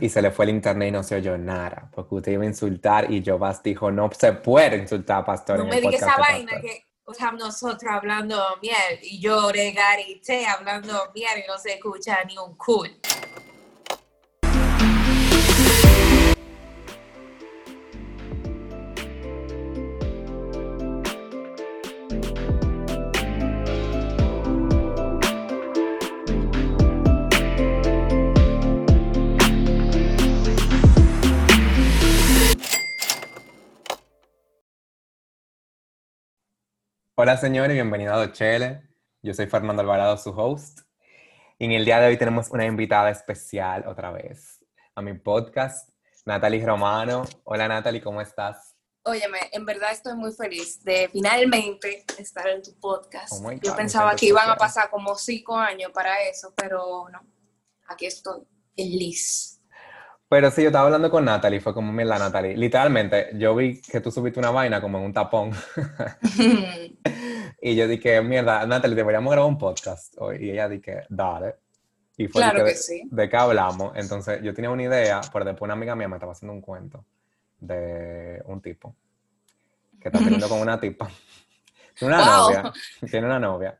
y se le fue el internet y no se oyó nada, porque usted iba a insultar y Jovas dijo, no se puede insultar a pastor. No en me digas esa vaina Pastor". que estamos nosotros hablando miel y yo regarité hablando miel y no se escucha ni un cool. Hola señores, bienvenido a Dochele. Yo soy Fernando Alvarado, su host. Y en el día de hoy tenemos una invitada especial otra vez a mi podcast, Natalie Romano. Hola Natalie, ¿cómo estás? Óyeme, en verdad estoy muy feliz de finalmente estar en tu podcast. Oh God, yo pensaba que iban a pasar como cinco años para eso, pero no. Aquí estoy, feliz. Pero sí, yo estaba hablando con Natalie, fue como, mira Natalie, literalmente, yo vi que tú subiste una vaina como en un tapón. y yo dije, mierda, Natalie, deberíamos grabar un podcast hoy. Y ella dije, dale. Y fue de Claro que, que de, sí. de qué hablamos. Entonces, yo tenía una idea, pero después una amiga mía me estaba haciendo un cuento de un tipo que está teniendo con una tipa. Tiene una Wow. novia, tiene una novia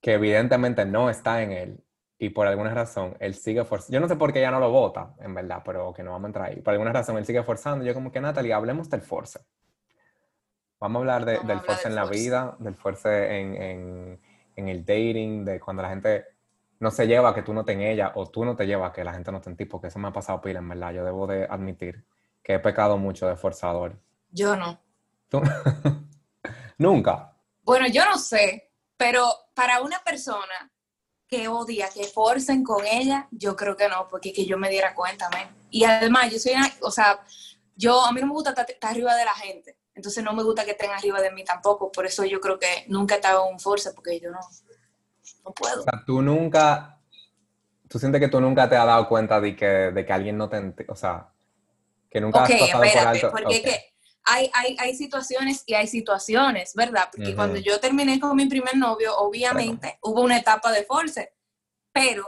que evidentemente no está en él. Y por alguna razón, él sigue forzando. Yo no sé por qué ella no lo vota, en verdad, pero que no vamos a entrar ahí. Por alguna razón, él sigue forzando. Yo como que, Natalie, hablemos del force. Vamos a hablar de- del hablar force del en la force. vida, del force en, en- en el dating, de cuando la gente no se lleva a que tú no te en ella o tú no te llevas a que la gente no te en ti, porque eso me ha pasado pila, en verdad. Yo debo de admitir que he pecado mucho de forzador. Yo no. ¿Tú? Nunca. Bueno, yo no sé, pero para una persona que odia que forcen con ella, yo creo que no, porque que yo me diera cuenta, men. Y además, yo soy una, o sea, yo, a mí no me gusta estar, estar arriba de la gente, entonces no me gusta que estén arriba de mí tampoco, por eso yo creo que nunca he estado en un force, porque yo no, no puedo. O sea, tú nunca, tú sientes que tú nunca te has dado cuenta de que, de que alguien no te, o sea, que nunca Ok, has pasado por espérate, alto. porque es Ok. que hay, hay, hay situaciones y hay situaciones, ¿verdad? Porque Ujú. cuando yo terminé con mi primer novio, obviamente hubo una etapa de force, pero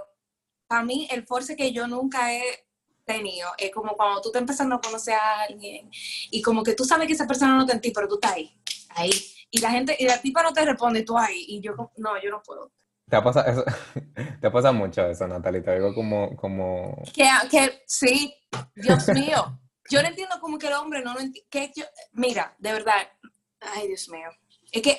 para mí el force que yo nunca he tenido es como cuando tú estás empezando a conocer a alguien y como que tú sabes que esa persona no te en ti, pero tú estás ahí, ahí. Y la gente, y la tipa no te responde tú ahí, y yo, no, yo no puedo. Te ha pasado eso, te pasa mucho eso, Natalie, te digo como, como, Que, que sí, Dios mío. Yo no entiendo como que el hombre no lo entiende. Mira, de verdad, ay Dios mío. Es que,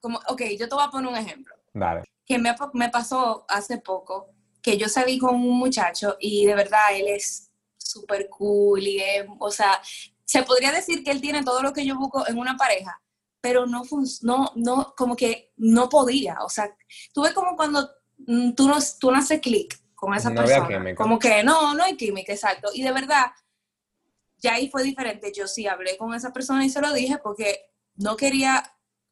como, ok, yo te voy a poner un ejemplo. dale. Que me, me pasó hace poco que yo salí con un muchacho y de verdad él es súper cool y es, o sea, se podría decir que él tiene todo lo que yo busco en una pareja, pero no, no, no, como que no podía. O sea, tú ves como cuando mm, tú no, tú no haces clic con esa No persona. Como que no, no hay química, exacto. Y de verdad, ya ahí fue diferente. Yo sí hablé con esa persona y se lo dije porque no quería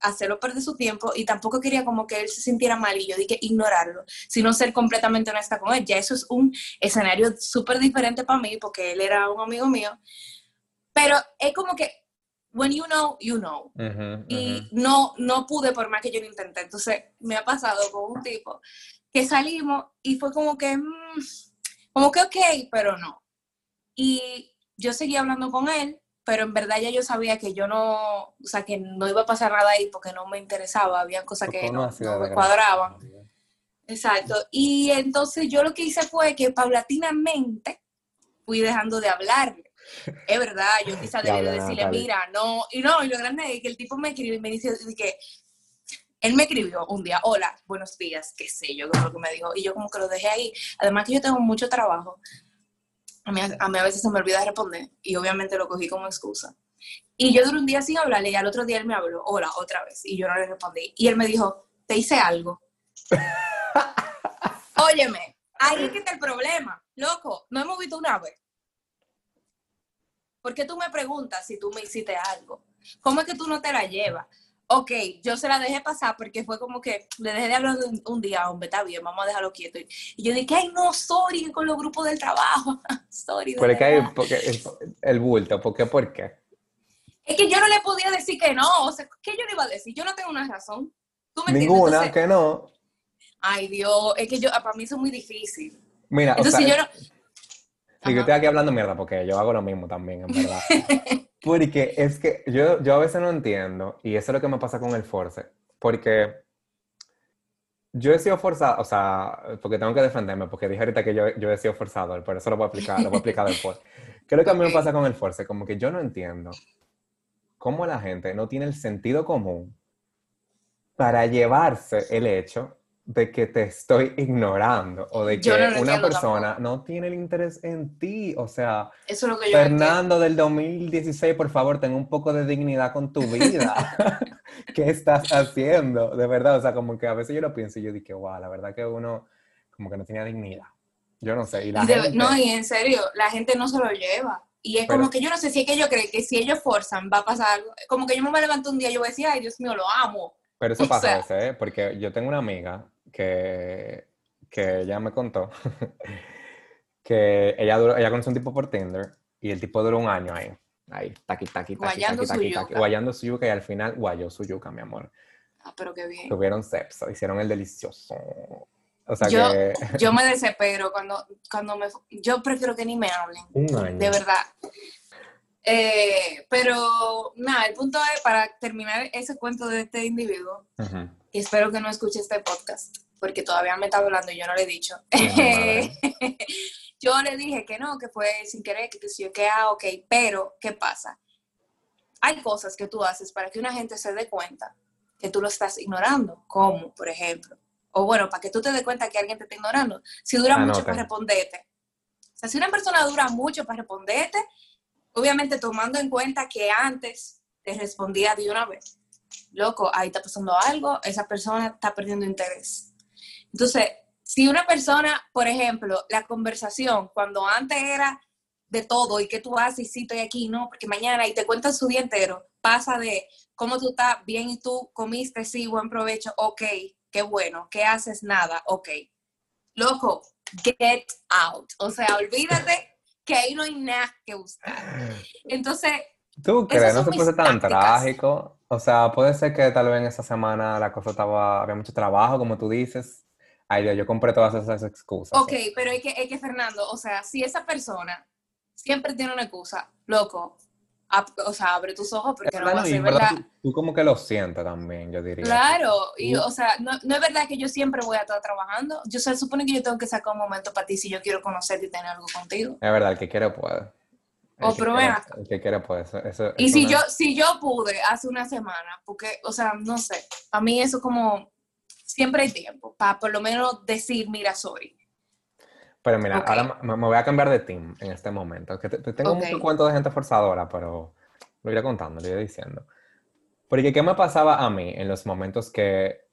hacerlo perder su tiempo y tampoco quería como que él se sintiera mal y yo dije ignorarlo, sino ser completamente honesta con él. Ya eso es un escenario súper diferente para mí porque él era un amigo mío. Pero es como que, when you know, you know y no, no pude por más que yo lo intenté. Entonces me ha pasado con un tipo que salimos y fue como que, mm, como que ok, pero no. Y yo seguí hablando con él, pero en verdad ya yo sabía que yo no, o sea, que no iba a pasar nada ahí porque no me interesaba, había cosas que no, me cuadraban. Exacto. Y entonces yo lo que hice fue que paulatinamente fui dejando de hablarle. Es verdad, yo quizá debí de Diablo, decirle, mira, no, y no, y lo grande es que el tipo me escribió y me dice que él me escribió un día, hola, buenos días, qué sé yo, lo que me dijo, y yo como que lo dejé ahí. Además que yo tengo mucho trabajo, a mí, a mí a veces se me olvida responder, y obviamente lo cogí como excusa. Y yo duré un día sin hablarle, y al otro día él me habló, hola, otra vez, y yo no le respondí. Y él me dijo, te hice algo. Óyeme, ahí es que está el problema. Loco, no hemos visto una vez. ¿Por qué tú me preguntas si tú me hiciste algo? ¿Cómo es que tú no te la llevas? Ok, yo se la dejé pasar porque fue como que le dejé de hablar un, un día, hombre, está bien, vamos a dejarlo quieto. Y, yo dije, ay, no, sorry, con los grupos del trabajo. sorry, de Pero es que hay, porque el, el bulto, ¿por qué? ¿Por qué? Es que yo no le podía decir que no, o sea, ¿qué yo le iba a decir? Yo no tengo una razón. ¿Tú me entiendes? Ninguna, Entonces, que no. Ay, Dios, es que yo, para mí eso es muy difícil. Mira, o Entonces sea, yo no, Sí, yo estoy aquí hablando mierda porque yo hago lo mismo también, en verdad. porque es que yo, yo a veces no entiendo, y eso es lo que me pasa con el force, porque yo he sido forzado, o sea, porque tengo que defenderme, porque dije ahorita que yo, yo he sido forzado, por eso lo voy a explicar, lo voy a explicar después. ¿Qué es lo que a mí me pasa con el force? Como que yo no entiendo cómo la gente no tiene el sentido común para llevarse el hecho de que te estoy ignorando o de que una persona no tiene el interés en ti. O sea, Fernando del 2016, por favor, ten un poco de dignidad con tu vida. ¿Qué estás haciendo? De verdad, o sea, como que a veces yo lo pienso y yo digo, wow, la verdad que uno como que no tenía dignidad. Yo no sé. Y la No, y en serio, la gente no se lo lleva. Y es como que yo no sé si es que ellos creen que si ellos forzan va a pasar algo. Como que yo me levanto un día y yo voy a decir, ay, Dios mío, lo amo. Pero eso pasa a veces, ¿eh? Porque yo tengo una amiga que, que ella me contó que ella, duró, ella conoció un tipo por Tinder y el tipo duró un año ahí. Ahí, taqui, taqui, taqui, guayando taqui, su taqui, guayando su yuca y al final guayó su yuca, mi amor. Ah, pero qué bien. Tuvieron sexo, hicieron el delicioso. O sea yo, que... yo me desespero cuando, cuando me... Yo prefiero que ni me hablen. Un año. De verdad. Eh, pero nada, el punto es para terminar ese cuento de este individuo, y espero que no escuche este podcast, porque todavía me está hablando y yo no le he dicho. yo le dije que no, que fue sin querer, que, que si yo que ah, ok, pero ¿qué pasa? Hay cosas que tú haces para que una gente se dé cuenta que tú lo estás ignorando, como por ejemplo, o bueno, para que tú te des cuenta que alguien te está ignorando, si dura mucho para responderte. O sea, si una persona dura mucho para responderte, Obviamente tomando en cuenta que antes te respondía de una vez, loco, ahí está pasando algo, esa persona está perdiendo interés. Entonces, si una persona, por ejemplo, la conversación, cuando antes era de todo y que tú haces y sí estoy aquí, no, porque mañana y te cuentan su día entero, pasa de cómo tú estás bien y tú comiste, sí, buen provecho, ok, qué bueno, ¿qué haces? Nada, ok. Loco, get out. O sea, olvídate que ahí no hay nada que buscar. Entonces... ¿Tú crees? No se puede ser tan trágico. O sea, puede ser que tal vez en esa semana la cosa estaba, había mucho trabajo, como tú dices. Ay, yo compré todas esas excusas. Ok, pero es que, es que, Fernando, o sea, si esa persona siempre tiene una excusa, loco, o sea, abre tus ojos porque no va a ser verdad. Tú, como que lo sientes también, yo diría. Claro, y o sea, no, no, es verdad que yo siempre voy a estar trabajando. Yo se supone que yo tengo que sacar un momento para ti si yo quiero conocerte y tener algo contigo. Es verdad, el que quiere puede. O pero El que quiere puede. Eso, y si yo, si yo pude hace una semana, porque, o sea, no sé, a mí eso como, siempre hay tiempo para por lo menos decir, mira, soy. Pero mira, ahora me, voy a cambiar de team en este momento. Que te, tengo mucho cuento de gente forzadora, pero lo iré contando, lo iré diciendo. Porque ¿qué me pasaba a mí en los momentos que...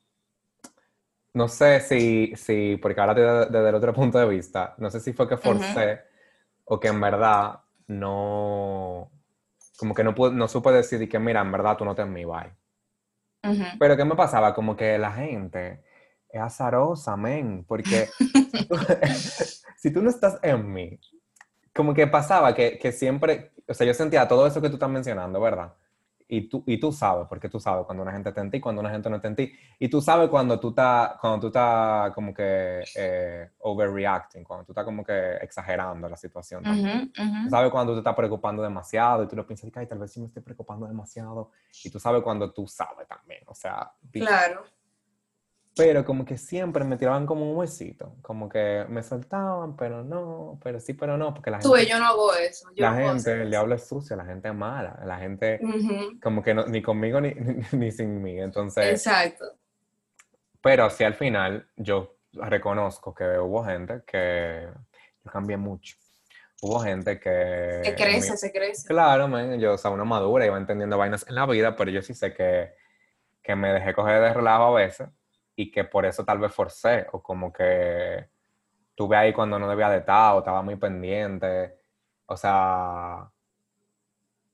No sé si, si porque ahora desde, desde el otro punto de vista, no sé si fue que forcé o que en verdad no... Como que no, no supe decir que, mira, en verdad tú no te en mi bye. Pero ¿qué me pasaba? Como que la gente es azarosa, men, porque si tú no estás en mí, como que pasaba que, que, siempre, o sea, yo sentía todo eso que tú estás mencionando, ¿verdad? Y tú, y tú sabes, porque tú sabes cuando una gente está en ti, cuando una gente no está en ti. Y tú sabes cuando tú estás, cuando tú estás como que eh, overreacting, cuando tú estás como que exagerando la situación. Tú sabes cuando tú te estás preocupando demasiado y tú lo piensas, ay, tal vez sí me estoy preocupando demasiado. Y tú sabes cuando tú sabes también, o sea. Claro pero como que siempre me tiraban como un huesito, como que me soltaban, pero no, pero sí, pero no, porque la gente... Tú, yo no hago eso. la gente, le habla sucio, la gente es mala, la gente como que no, ni conmigo ni, ni, sin mí, entonces... Exacto. Pero sí al final yo reconozco que hubo gente que yo cambié mucho. Hubo gente que... Se crece, se crece. Claro, man, yo, o sea, una madura, iba entendiendo vainas en la vida, pero yo sí sé que, que me dejé coger de relajo a veces y que por eso tal vez forcé o como que tuve ahí cuando no debía de estar o estaba muy pendiente. O sea,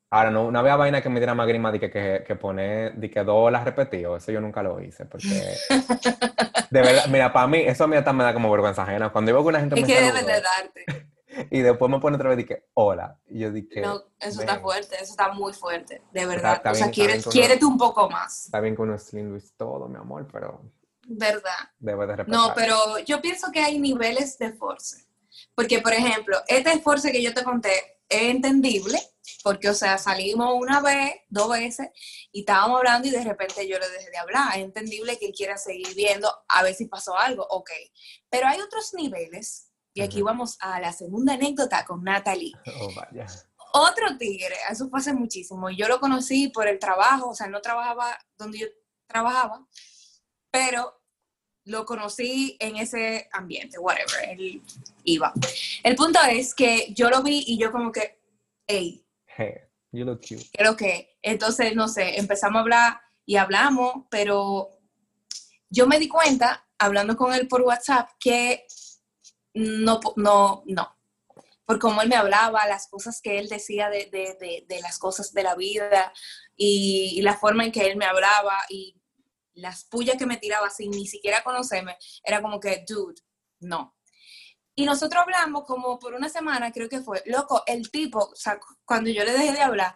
ahora no, no había vaina que me diera más grima de que, que, que pone, de que dos las repetido, eso yo nunca lo hice, porque de verdad, mira, para mí, eso a mí hasta me da como vergüenza ajena. Cuando digo que una gente me que debe de darte. Y después me pone otra vez y que, hola. Y yo dije, no, eso está fuerte, eso está muy fuerte, de verdad. o sea, quieres, quiérete un poco más. Está bien con uno es lindo y todo, mi amor, pero ¿verdad? Debe de No, pero yo pienso que hay niveles de force. Porque, por ejemplo, este esfuerzo que yo te conté es entendible, porque, o sea, salimos una vez, dos veces, y estábamos hablando y de repente yo le dejé de hablar. Es entendible que él quiera seguir viendo a ver si pasó algo, ok. Pero hay otros niveles, y aquí vamos a la segunda anécdota con Natalie. Oh, vaya. Otro tigre, eso fue hace muchísimo. Yo lo conocí por el trabajo, o sea, no trabajaba donde yo trabajaba, pero lo conocí en ese ambiente, whatever, él iba. El punto es que yo lo vi y yo como que, hey, Hey, you look cute. creo que, entonces, no sé, empezamos a hablar y hablamos, pero yo me di cuenta, hablando con él por WhatsApp, que no, no, no. Por cómo él me hablaba, las cosas que él decía de, de- de- de las cosas de la vida y, y la forma en que él me hablaba y las pullas que me tiraba sin ni siquiera conocerme, era como que, dude, no. Y nosotros hablamos como por una semana, creo que fue. Loco, el tipo, o sea, cuando yo le dejé de hablar,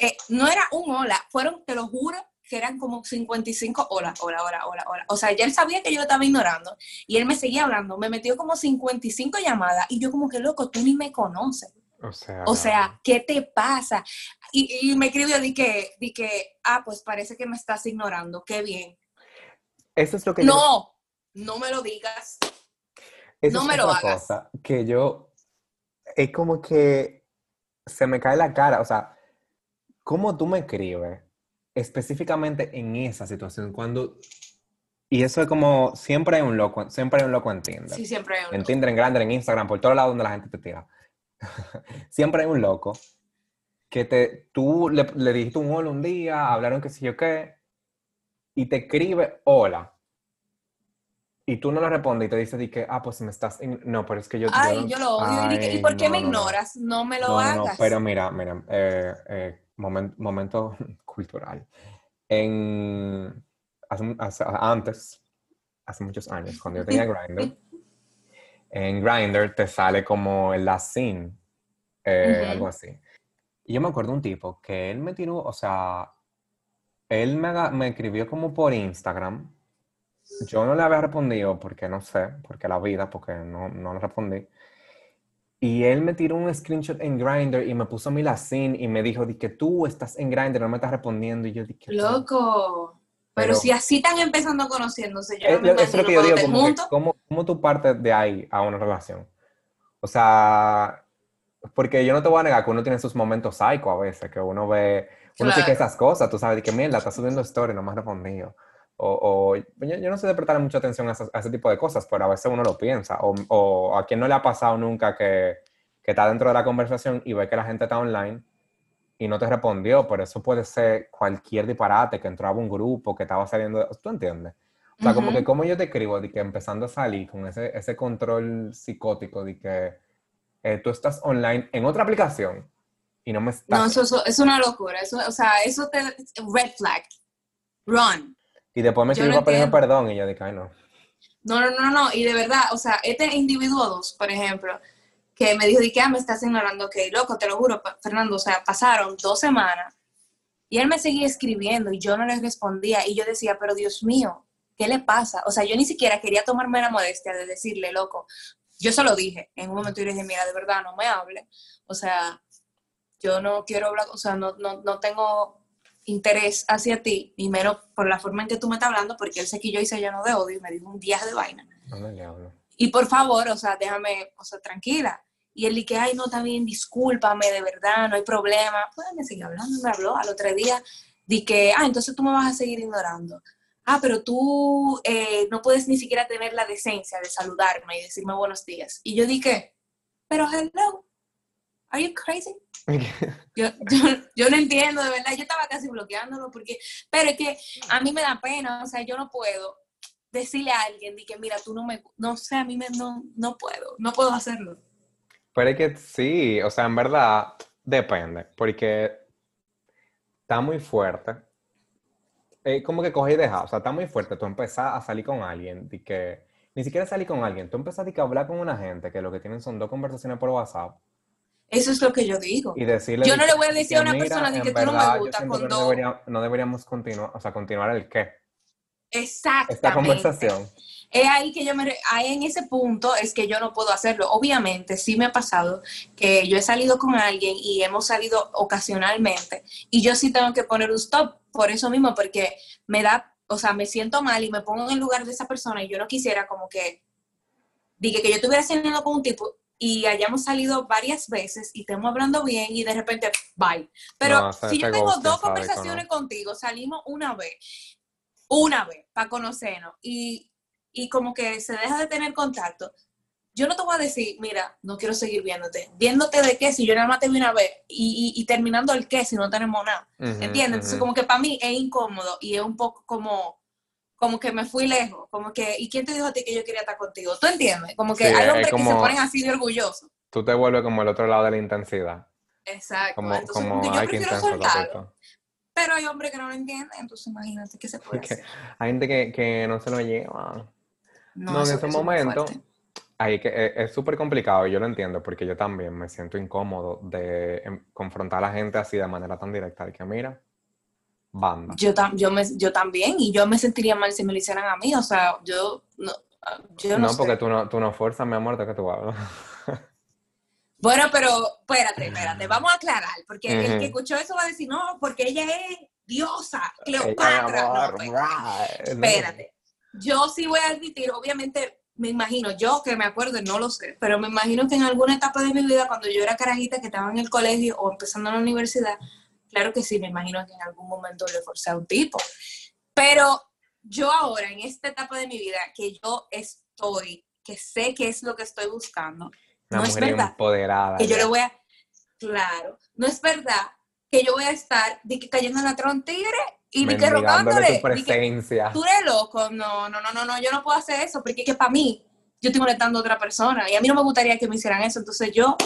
eh, no era un hola, fueron, te lo juro, que eran como 55 hola, hola, hola, hola, hola. O sea, ya él sabía que yo lo estaba ignorando y él me seguía hablando. Me metió como 55 llamadas y yo como que, loco, tú ni me conoces. O sea. O sea, ¿qué te pasa? Y, y me escribió, di que, di que, ah, pues parece que me estás ignorando, qué bien. Eso es lo que yo- No, no me lo digas. Eso No es me lo hagas. cosa que yo, es como que se me cae la cara, o sea, ¿cómo tú me escribes específicamente en esa situación? Cuando, y eso es como, siempre hay un loco, siempre hay un loco en Tinder. Sí, siempre hay un En loco. Tinder, en Grindr, en Instagram, por todos lados donde la gente te tira. siempre hay un loco que te, tú le, le dijiste un hola un día, hablaron qué sé yo qué, y te escribe hola. Y tú no le respondes y te dice di que, ah, pues me estás... No, pero es que yo... Ay, no- yo lo odio. Y di que, ¿Y Ay, por qué no, me no, no. ignoras? No me lo hagas. pero mira, mira, eh, eh, momen- momento cultural. En, hace- hace- antes, hace muchos años, cuando yo tenía Grindr, en Grindr te sale como el last scene, eh, algo así. Y yo me acuerdo un tipo que él me tiró, o sea, él me, me escribió como por Instagram. Yo no le había respondido porque no sé, porque la vida, porque no, no le respondí. Y él me tiró un screenshot en Grindr y me puso mi lacin y me dijo, di que tú estás en Grindr, no me estás respondiendo. Y yo dije, Loco. Pero, Pero- si así están empezando conociéndose, yo Eh, no me eso es lo que yo digo, como, que. ¿cómo, cómo tú partes de ahí a una relación? O sea, porque yo no te voy a negar que uno tiene sus momentos psycho a veces, que uno ve, uno sí que Claro. esas cosas, tú sabes, de que mierda, está subiendo story, no me has respondido. O, o yo, yo no sé de prestar mucha atención a, esas- a ese tipo de cosas, pero a veces uno lo piensa. O, o a quien no le ha pasado nunca que, que está dentro de la conversación y ve que la gente está online y no te respondió, pero eso puede ser cualquier disparate, que entraba un grupo, que estaba saliendo, ¿tú entiendes? O sea, como Ujú. que como yo te escribo, de que empezando a salir con ese, ese control psicótico de que eh, tú estás online en otra aplicación y no me estás... No, eso, eso es una locura. Eso, o sea, eso te... Red flag. Run. y después me escribo no a pedirme perdón y yo dije, ay no. No, no, no, no. Y de verdad, o sea, este individuo dos, por ejemplo, que me dijo, de que ah, me estás ignorando, ok, loco, te lo juro, Fernando, o sea, pasaron dos semanas y él me seguía escribiendo y yo no le respondía y yo decía, pero Dios mío, ¿qué le pasa? O sea, yo ni siquiera quería tomarme la modestia de decirle, loco, yo se lo dije, en un momento yo le dije, mira, de verdad, no me hable, o sea, yo no quiero hablar, o sea, no, no, no tengo interés hacia ti, ni menos por la forma en que tú me estás hablando, porque él se quilló y se llenó de odio y me dijo un día de vaina. No me le hablo. Y por favor, o sea, déjame, o sea, tranquila. Y él dije, ay, no, está bien, discúlpame, de verdad, no hay problema. Pues me siguió hablando, me habló. Al otro día, di que, ah, entonces tú me vas a seguir ignorando. Ah, pero tú eh, no puedes ni siquiera tener la decencia de saludarme y decirme buenos días. Y yo dije, pero hello, are you crazy? Yo, yo, yo no entiendo, de verdad, yo estaba casi bloqueándolo porque, pero es que a mí me da pena, o sea, yo no puedo decirle a alguien de que, mira, tú no me, no sé, a mí me, no, no puedo, no puedo hacerlo. Pero es que sí, o sea, en verdad depende, porque está muy fuerte. Eh, como que coge y deja, o sea, está muy fuerte. Tú empezás a salir con alguien, de que ni siquiera salir con alguien, tú empezás que hablar con una gente que lo que tienen son dos conversaciones por WhatsApp Eso es lo que yo digo. y decirle. Yo no le voy a de decir a una mira, persona de que tú no me gustas con no, dos- debería- no deberíamos continuar, o sea, continuar el qué. Exactamente. esta conversación. Es ahí que yo me, ahí en ese punto es que yo no puedo hacerlo. Obviamente, sí me ha pasado que yo he salido con alguien y hemos salido ocasionalmente y yo sí tengo que poner un stop por eso mismo, porque me da, o sea, me siento mal y me pongo en el lugar de esa persona y yo no quisiera como que, dije que yo estuviera saliendo con un tipo y hayamos salido varias veces y estemos hablando bien y de repente, bye. Pero No, si yo tengo dos conversaciones contigo, salimos una vez, una vez, para conocernos y, y como que se deja de tener contacto, yo no te voy a decir, mira, no quiero seguir viéndote. ¿Viéndote de qué? Si yo nada más te vi una vez y, y- y terminando el qué si no tenemos nada. Ujú, ¿Entiendes? Entonces, ujú. como que para mí es incómodo y es un poco como, como que me fui lejos. Como que, ¿y quién te dijo a ti que yo quería estar contigo? ¿Tú entiendes? Como que Sí, hay es hombres que se como- ponen así de orgullosos. Tú te vuelves como el otro lado de la intensidad. Exacto. Como, entonces, como como yo prefiero soltarlo. Pero hay hombres que no lo entienden, entonces imagínate qué se puede hacer. hay gente que, que no se lo lleva. No, en ese momento. Ahí que es es súper complicado yo lo entiendo porque yo también me siento incómodo de em, confrontar a la gente así de manera tan directa. Y que mira, banda. Yo, tam- yo, me, yo también, y yo me sentiría mal si me lo hicieran a mí, o sea, yo no, yo no, no, sé. porque tú no, tú no fuerzas, mi amor, de que tú hablas. Bueno, pero espérate, espérate, vamos a aclarar, porque el que escuchó eso va a decir, no, porque ella es diosa, Cleopatra. No, amor, espérate. right. No. Espérate. Yo sí voy a admitir, obviamente, me imagino, yo que me acuerdo, no lo sé, pero me imagino que en alguna etapa de mi vida, cuando yo era carajita, que estaba en el colegio o empezando en la universidad, claro que sí, me imagino que en algún momento le forcé a un tipo. Pero yo ahora, en esta etapa de mi vida, que yo estoy, que sé qué es lo que estoy buscando, Una no es verdad empoderada. que yo le voy a, claro, no es verdad que yo voy a estar cayendo en la tron tigre y de que rogándole, presencia. tú eres loco, no, no, no, no, no, yo no puedo hacer eso, porque es que para mí, yo estoy molestando a otra persona y a mí no me gustaría que me hicieran eso, entonces yo,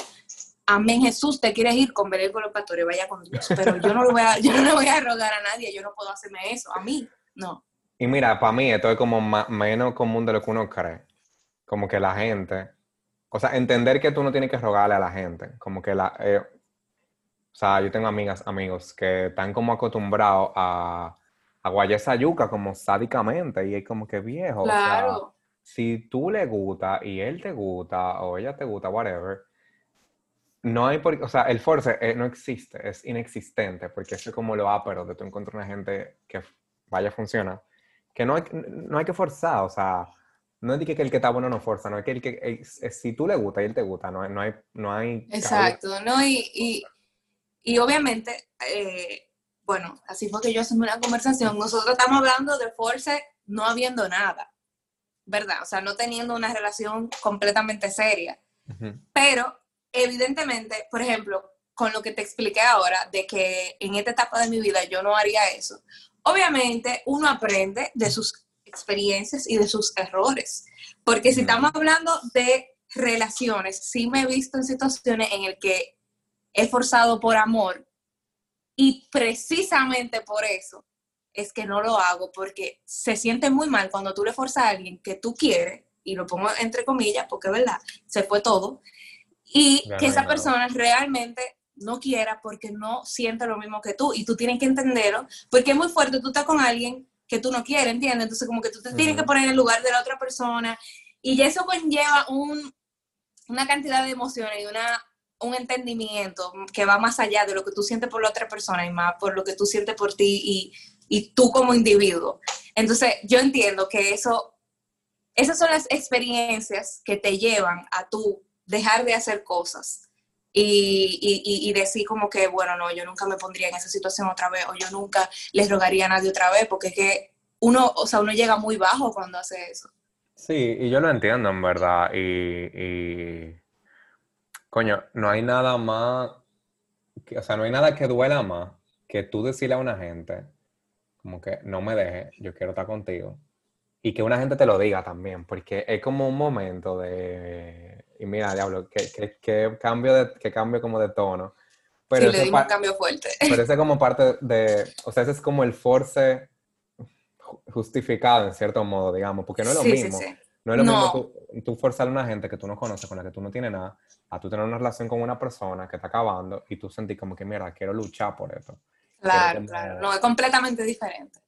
amén Jesús, te quieres ir con Belén pastores, vaya con Dios, pero yo no, lo voy a, yo no le voy a rogar a nadie, yo no puedo hacerme eso, a mí, no. Y mira, para mí esto es como ma- menos común de lo que uno cree. Como que la gente, o sea, entender que tú no tienes que rogarle a la gente. Como que la, eh, o sea, yo tengo amigas, amigos que están como acostumbrados a, a guayar esa yuca como sádicamente y es como que viejo. o sea, Claro, si tú le gusta y él te gusta o ella te gusta, whatever, no hay por o sea, el force eh, no existe, es inexistente, porque eso es como lo ápero de tú encontrar una gente que vaya a funcionar, que no hay, no hay que forzar, o sea, no es que el que está bueno no forza, no es que el que, si tú le gusta y él te gusta, no, hay- no hay, no hay cabida. exacto, ¿no? Y, y, y obviamente, eh, bueno, así fue que yo hacemos una conversación, nosotros estamos hablando de force no habiendo nada, ¿verdad? O sea, no teniendo una relación completamente seria. Pero, evidentemente, por ejemplo, con lo que te expliqué ahora, de que en esta etapa de mi vida yo no haría eso, obviamente uno aprende de sus experiencias y de sus errores. Porque si estamos hablando de relaciones, sí me he visto en situaciones en el que he forzado por amor. Y precisamente por eso es que no lo hago, porque se siente muy mal cuando tú le forzas a alguien que tú quieres, y lo pongo entre comillas, porque es verdad, se fue todo, y que no hay esa persona realmente no quiera porque no siente lo mismo que tú, y tú tienes que entenderlo, porque es muy fuerte, tú estás con alguien que tú no quieres, ¿entiendes? Entonces como que tú te tienes que poner en el lugar de la otra persona, y eso conlleva un, una cantidad de emociones y una, un entendimiento que va más allá de lo que tú sientes por la otra persona y más por lo que tú sientes por ti y, y tú como individuo. Entonces, yo entiendo que eso, esas son las experiencias que te llevan a tú dejar de hacer cosas y, y- y- decir como que, bueno, no, yo nunca me pondría en esa situación otra vez o yo nunca les rogaría a nadie otra vez porque es que uno, o sea, uno llega muy bajo cuando hace eso. Sí, y yo lo entiendo en verdad. Y, y, coño, no hay nada más, que- o sea, no hay nada que duela más que tú decirle a una gente, como que no me dejes, yo quiero estar contigo. Y que una gente te lo diga también, porque es como un momento de, y mira, diablo, que, que, que cambio de, que cambio como de tono. Pero sí, le un cambio fuerte. pero ese es como parte de, o sea, ese es como el force ju- justificado en cierto modo, digamos, porque no es lo sí, mismo. sí. No es lo No. mismo tú, tú forzar a una gente que tú no conoces, con la que tú no tienes nada, a tú tener una relación con una persona que está acabando y tú sentir como que, mira, quiero luchar por esto. Claro, claro. No, es completamente diferente.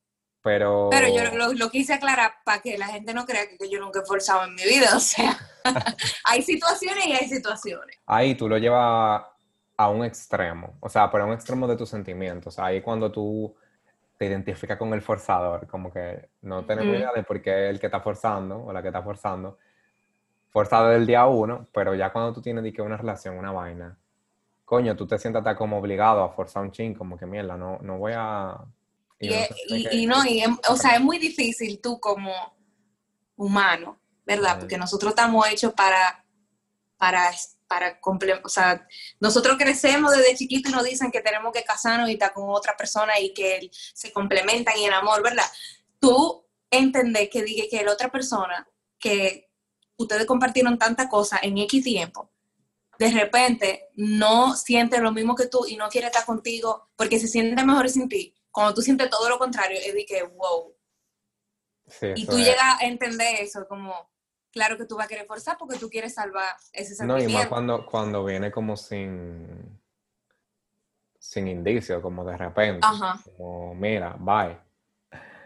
Pero... Pero yo lo, lo quise aclarar para que la gente no crea que, que yo nunca he forzado en mi vida. O sea, hay situaciones y hay situaciones. Ahí tú lo llevas a un extremo, o sea, pero a un extremo de tus sentimientos. Ahí cuando tú te identificas con el forzador, como que no tenemos Ujú. idea de por qué el que está forzando o la que está forzando, forzado del día uno, pero ya cuando tú tienes que una relación, una vaina, coño, tú te sientas como obligado a forzar un chin, como que mierda, no, no voy a... Y, yo no sé y- qué- y no, y o sea, es muy difícil tú como humano, ¿verdad? Porque nosotros estamos hechos para, para, para comple- o sea, nosotros crecemos desde chiquito y nos dicen que tenemos que casarnos y estar con otra persona y que se complementan y en amor, ¿verdad? Tú entendés que dije que la otra persona, que ustedes compartieron tanta cosa en X tiempo, de repente no siente lo mismo que tú y no quiere estar contigo porque se siente mejor sin ti. Cuando tú sientes todo lo contrario, es de que, wow. Sí, Y tú es. llegas a entender eso, como, claro que tú vas a querer forzar porque tú quieres salvar ese No, y sentimiento. más cuando, cuando viene como sin, sin indicio, como de repente, Ajá, como mira, bye.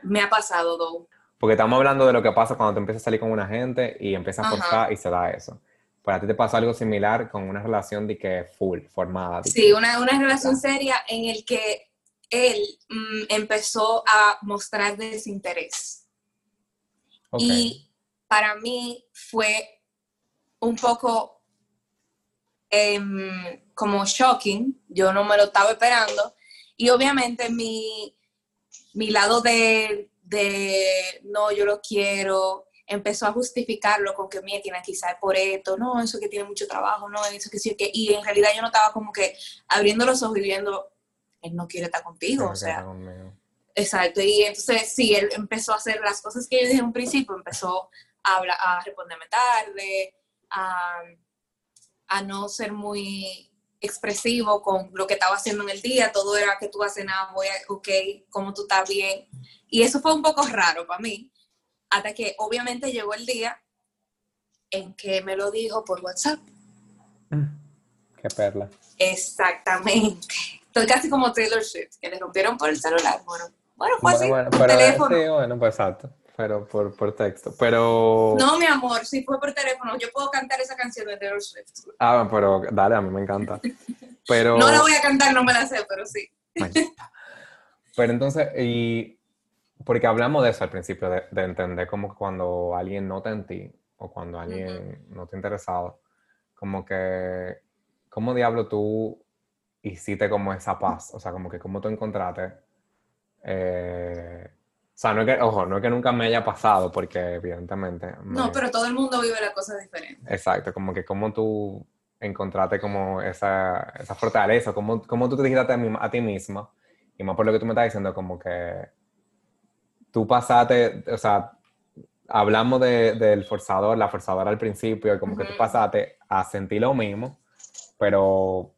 me ha pasado, though. Porque estamos hablando de lo que pasa cuando tú empiezas a salir con una gente y empiezas a Ajá. forzar y se da eso. Para ti te pasó algo similar con una relación de que full, formada. Sí, que- una, una relación seria en el que él mm, empezó a mostrar desinterés. Y para mí fue un poco em, como shocking, yo no me lo estaba esperando. Y obviamente mi, mi lado de, de no, yo lo quiero, empezó a justificarlo con que mira, tiene quizás por esto, no, eso que tiene mucho trabajo, no, eso que sí, que, y en realidad yo no estaba como que abriendo los ojos y viendo, él no quiere estar contigo, o sea. Exacto, y entonces sí, él empezó a hacer las cosas que yo dije en un principio, empezó a, responderme tarde, a, a no ser muy expresivo con lo que estaba haciendo en el día, todo era que tú haces nada, voy a, ok, cómo tú estás bien. Y eso fue un poco raro para mí, hasta que obviamente llegó el día en que me lo dijo por WhatsApp. Qué perla. Exactamente. Estoy casi como Taylor Swift, que le rompieron por el celular. Bueno, bueno, fue así, Bueno, bueno, por pero, teléfono. sí, bueno, pues exacto. Pero por, por texto. Pero. No, mi amor, si fue por teléfono, yo puedo cantar esa canción de Taylor Swift. Ah, pero dale, a mí me encanta. Pero. No la voy a cantar, no me la sé, pero sí. Pero entonces, y porque hablamos de eso al principio, de, de entender como que cuando alguien nota en ti o cuando alguien no te ha interesado, como que, ¿cómo diablo tú hiciste como esa paz? O sea, como que cómo tú encontraste... eh, o sea, no es que, ojo, no es que nunca me haya pasado, porque evidentemente... No, pero todo el mundo vive las cosas diferentes. Exacto, como que cómo tú encontraste como esa, esa fortaleza, cómo, cómo tú te dijiste a ti, a ti misma, y más por lo que tú me estás diciendo, como que tú pasaste, o sea, hablamos de- del forzador, la forzadora al principio, y como que tú pasaste a sentir lo mismo, pero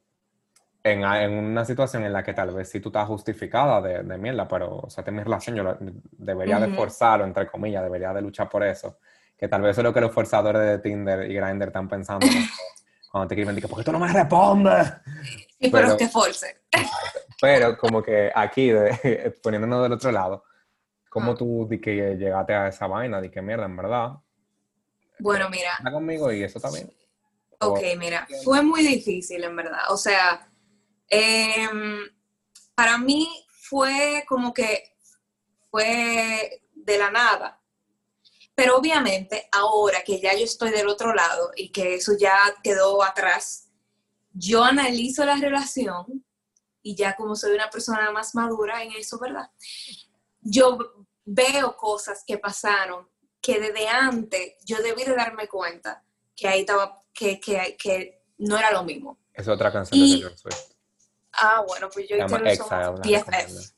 en, una situación en la que tal vez sí tú estás justificada de, de mierda, pero, o sea, esta es mi relación, yo debería de Ujú. forzarlo, entre comillas, debería de luchar por eso que tal vez eso es lo que los forzadores de Tinder y Grindr están pensando cuando, cuando te escriben, de ¿por qué tú no me respondes? Sí, pero, Pero- que force. Pero como que aquí, de- poniéndonos del otro lado, ¿cómo Ah. tú di que llegaste a esa vaina? Di que mierda, en verdad, Bueno, mira, está conmigo y eso bien. ok, O- mira, fue muy difícil, en verdad. O sea, em, para mí fue como que fue de la nada. Pero obviamente ahora que ya yo estoy del otro lado y que eso ya quedó atrás, yo analizo la relación y ya como soy una persona más madura en eso, ¿verdad? Yo veo cosas que pasaron que desde antes yo debí de darme cuenta que ahí estaba, que, que, que no era lo mismo. Es otra canción Y- de Taylor Swift. Ah, bueno, pues yo y Taylor somos. BFF.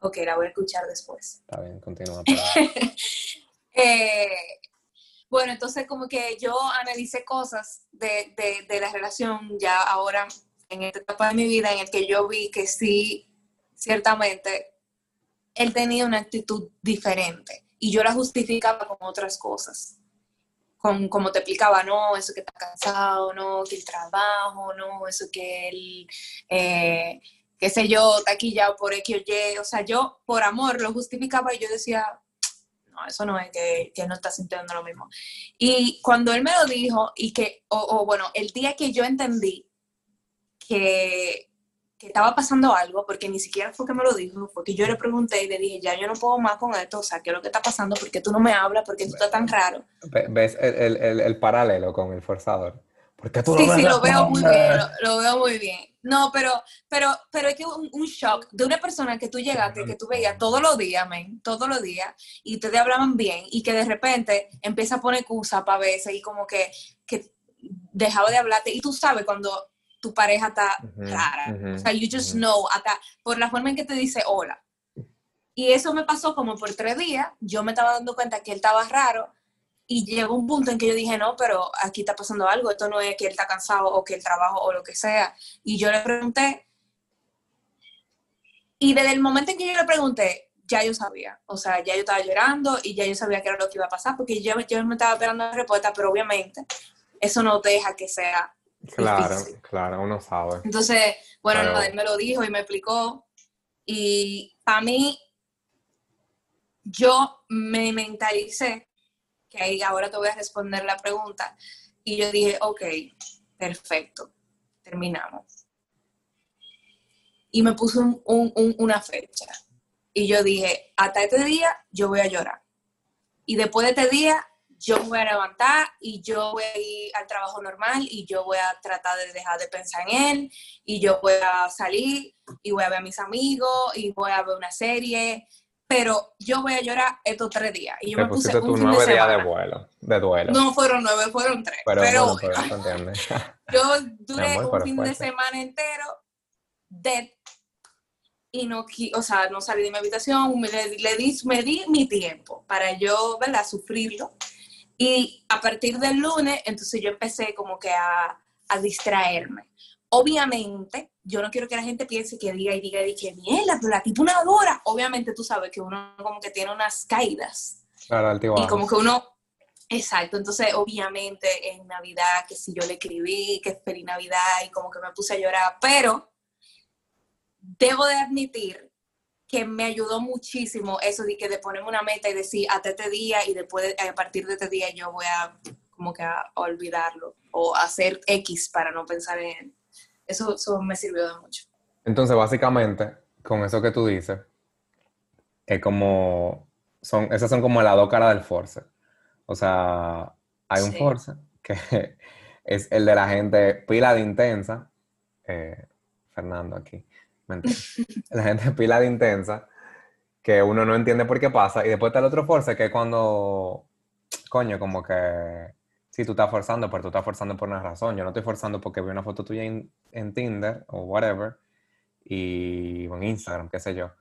Ok, la voy a escuchar después. Está bien, continúa. Eh, bueno, entonces como que yo analicé cosas de, de, de la relación ya ahora en esta etapa de mi vida en el que yo vi que sí, ciertamente, él tenía una actitud diferente y yo la justificaba con otras cosas. Con, como te explicaba, no, eso que está cansado, no, que el trabajo, no, eso que él eh, qué sé yo, taquillado por X o Y. O sea, yo por amor lo justificaba y yo decía, no, eso no es que, que no está sintiendo lo mismo. Y cuando él me lo dijo, y que, o, o bueno, el día que yo entendí que, que estaba pasando algo, porque ni siquiera fue que me lo dijo, fue que yo le pregunté y le dije, ya yo no puedo más con esto, o sea, ¿qué es lo que está pasando? porque tú no me hablas? porque tú estás tan raro? ¿Ves el, el, el paralelo con el forzador? Porque tú sí, sí, lo veo muy bien, lo, veo muy bien. No, pero, pero, pero es que un, un, shock de una persona que tú llegaste, que tú veías todos los días, men, todos los días, y te hablaban bien, y que de repente empieza a poner excusa para veces y como que, que dejaba de hablarte, y tú sabes cuando tu pareja está rara. o sea, you just know, hasta por la forma en que te dice hola. Y eso me pasó como por tres días. Yo me estaba dando cuenta que él estaba raro. Y llegó un punto en que yo dije, no, pero aquí está pasando algo. Esto no es que él está cansado o que el trabajo o lo que sea. Y yo le pregunté. Y desde el momento en que yo le pregunté, ya yo sabía. O sea, ya yo estaba llorando y ya yo sabía que era lo que iba a pasar. Porque yo, yo me estaba esperando la respuesta, pero obviamente eso no deja que sea Claro, claro, uno sabe. Entonces, bueno, él me lo dijo y me explicó. Y para mí, yo me mentalicé, que ahí ahora te voy a responder la pregunta, y yo dije, ok, perfecto, terminamos. Y me puso una fecha. Y yo dije, hasta este día yo voy a llorar. Y después de este día yo me voy a levantar y yo voy a ir al trabajo normal y yo voy a tratar de dejar de pensar en él y yo voy a salir y voy a ver a mis amigos y voy a ver una serie, pero yo voy a llorar estos tres días. Y yo me puse un fin de semana. de vuelo, de duelo. No fueron nueve, fueron tres. Pero, pero yo duré un fin de semana entero de y no, o sea, no salí de mi habitación, le, le di, me di mi tiempo para yo, ¿verdad?, sufrirlo y a partir del lunes, entonces yo empecé como que a, a distraerme. Obviamente, yo no quiero que la gente piense que diga y diga y que mierda, la tipo una hora. Obviamente tú sabes que uno como que tiene unas caídas. Claro, y como que uno, exacto, entonces obviamente en Navidad, que si yo le escribí, que feliz Navidad y como que me puse a llorar, pero debo de admitir que me ayudó muchísimo eso de que de ponerme una meta y decir hasta este día y después a partir de este día yo voy a como que a, olvidarlo o hacer X para no pensar en él. Eso, eso me sirvió de mucho. Entonces, básicamente, con eso que tú dices, es como, son, esas son como las dos caras del force. O sea, hay un force que es el de la gente pila de intensa, eh, Fernando aquí, la gente pila de intensa, que uno no entiende por qué pasa, y después está el otro force, que es cuando, coño, como que, si tú estás forzando, pero tú estás forzando por una razón. Yo no estoy forzando porque vi una foto tuya en, en Tinder o whatever, y en Instagram, qué sé yo,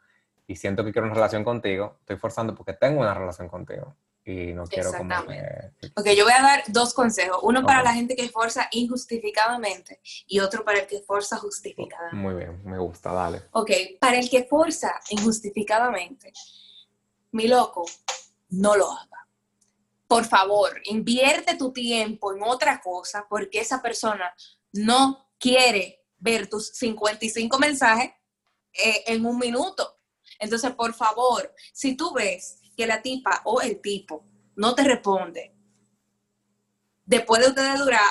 y siento que quiero una relación contigo, estoy forzando porque tengo una relación contigo y no quiero como Ok, yo voy a dar dos consejos. Uno para la gente que forza injustificadamente y otro para el que forza justificadamente. Muy bien, me gusta, dale. Ok, para el que forza injustificadamente, mi loco, no lo haga. Por favor, invierte tu tiempo en otra cosa porque esa persona no quiere ver tus 55 mensajes eh, en un minuto. Entonces, por favor, si tú ves que la tipa o el tipo no te responde, después de ustedes durar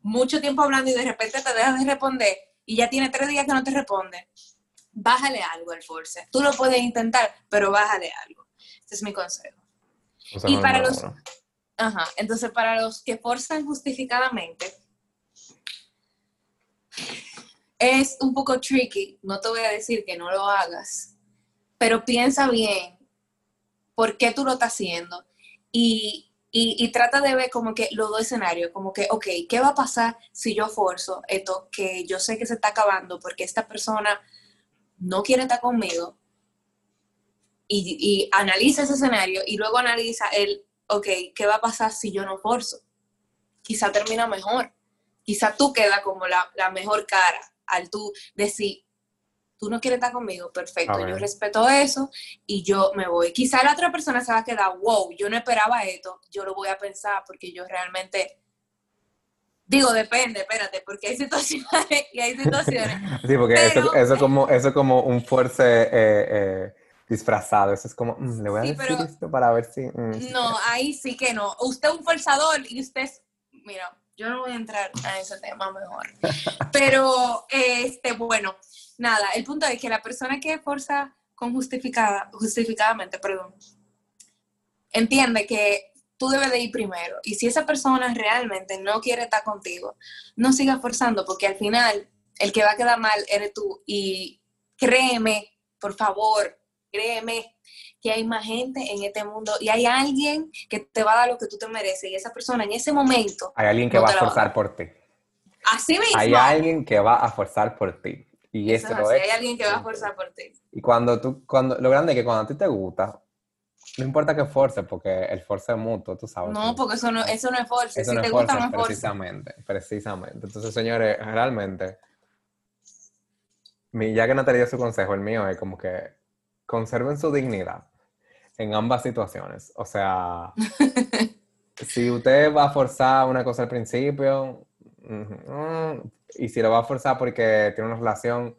mucho tiempo hablando y de repente te dejas de responder y ya tiene tres días que no te responde, bájale algo al force. Tú lo puedes intentar, pero bájale algo. Este es mi consejo. y para los... Ajá, entonces para los que forzan justificadamente, es un poco tricky, no te voy a decir que no lo hagas, pero piensa bien por qué tú lo estás haciendo y, trata de ver como que los dos escenarios, como que, ok, ¿qué va a pasar si yo forzo esto que yo sé que se está acabando porque esta persona no quiere estar conmigo? Y, analiza ese escenario y luego analiza el, ok, ¿qué va a pasar si yo no forzo? Quizá termina mejor. Quizá tú queda como la, la mejor cara al tú decir, tú no quieres estar conmigo, perfecto, yo respeto eso y yo me voy. Quizá la otra persona se va a quedar, wow, yo no esperaba esto, yo lo voy a pensar porque yo realmente Digo, depende, espérate, porque hay situaciones y hay situaciones. Sí, porque Pero- eso, eso, como, eso es como un force eh, eh, disfrazado. Eso es como, "Mm, le voy a Sí, decir pero- esto para ver si... mm, si No, ahí sí que no. Usted es un forzador y usted es, mira, yo no voy a entrar a ese tema mejor. Pero, este, bueno, nada, el punto es que la persona que forza con justificada, justificadamente, perdón, entiende que tú debes de ir primero. Y si esa persona realmente no quiere estar contigo, no sigas forzando, porque al final el que va a quedar mal eres tú. Y créeme, por favor, créeme que hay más gente en este mundo y hay alguien que te va a dar lo que tú te mereces. Y esa persona en ese momento, Hay alguien que No va te a la va a forzar por ti. así mismo, Hay alguien que va a forzar por ti. Y eso eso es así, hay alguien que va a forzar por ti. Y cuando tú, cuando, lo grande es que cuando a ti te gusta, no importa que force, porque el force es mutuo, tú sabes. No, porque eso no, eso no es force. Eso si no te gusta, no es force. precisamente, precisamente. Entonces, señores, realmente, mi, ya que Natalia dio su consejo, el mío es como que conserven su dignidad en ambas situaciones. O sea, si usted va a forzar una cosa al principio, ujú, y si lo va a forzar porque tiene una relación,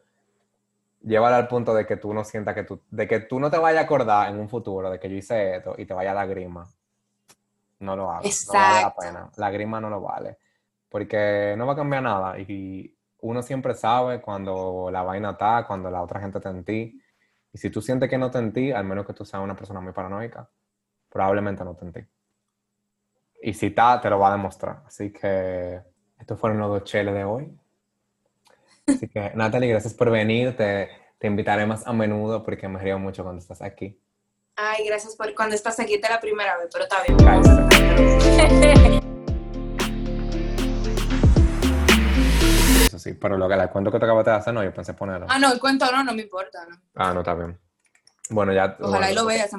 llévala al punto de que tú no sientas que tú, de que tú no te vayas a acordar en un futuro de que yo hice esto y te vaya a dar grima. No lo hagas, no vale la pena. La grima no lo vale. Porque no va a cambiar nada. Y uno siempre sabe cuando la vaina está, cuando la otra gente está en ti. Y si tú sientes que no está en ti, al menos que tú seas una persona muy paranoica, probablemente no está en ti. Y si está, te lo va a demostrar. Así que estos fueron los dos cheles de hoy. Así que, Natalie, gracias por venir. Te, te invitaré más a menudo porque me río mucho cuando estás aquí. Ay, gracias por cuando estás aquí, esta es la primera vez, pero está bien. Eso sí, pero lo que el cuento que te acabaste de hacer, no, yo pensé ponerlo. ah, no, el cuento no, no me importa. No. Ah, no, está bien. Bueno, ya. Ojalá y bueno, lo veas,